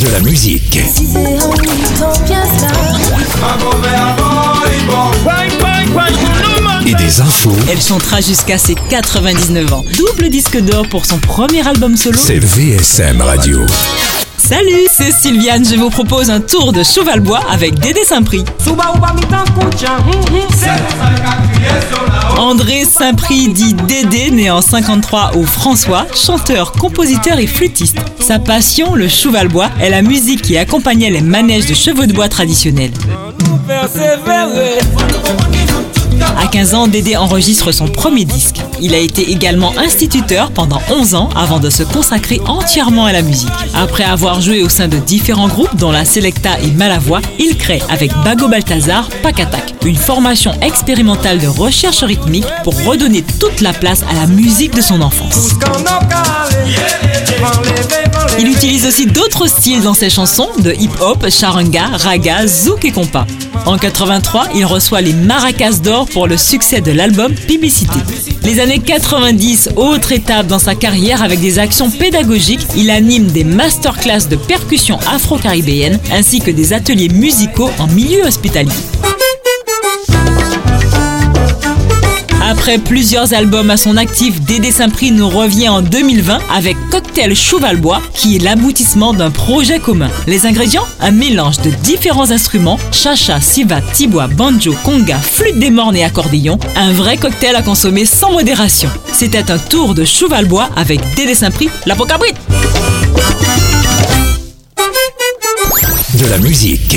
De la musique. Et des infos. Elle chantera jusqu'à ses 99 ans. Double disque d'or pour son premier album solo. C'est VSM Radio. Salut, c'est Sylviane. Je vous propose un tour de Chevalbois avec Dédé Saint-Prix. André Saint-Prix dit Dédé, né en 53 au François, chanteur, compositeur et flûtiste. Sa passion, le chevalbois, est la musique qui accompagnait les manèges de chevaux de bois traditionnels. À 15 ans, Dédé enregistre son premier disque. Il a été également instituteur pendant 11 ans avant de se consacrer entièrement à la musique. Après avoir joué au sein de différents groupes dont la Selecta et Malavoie, il crée avec Bago Balthazar Pakatak, une formation expérimentale de recherche rythmique pour redonner toute la place à la musique de son enfance. D'autres styles dans ses chansons, de hip-hop, charanga, raga, zouk et compas. En 83, il reçoit les Maracas d'or pour le succès de l'album Publicité. Les années 90, autre étape dans sa carrière avec des actions pédagogiques, il anime des masterclass de percussion afro-caribéenne ainsi que des ateliers musicaux en milieu hospitalier. Après plusieurs albums à son actif, Dédé Saint-Prix nous revient en 2020 avec Cocktail Chevalbois, qui est l'aboutissement d'un projet commun. Les ingrédients Un mélange de différents instruments, chacha, siva, tibois, banjo, conga, flûte des mornes et accordéon. Un vrai cocktail à consommer sans modération. C'était un tour de Chevalbois avec Dédé Saint-Prix, la Pocabrite. De la musique.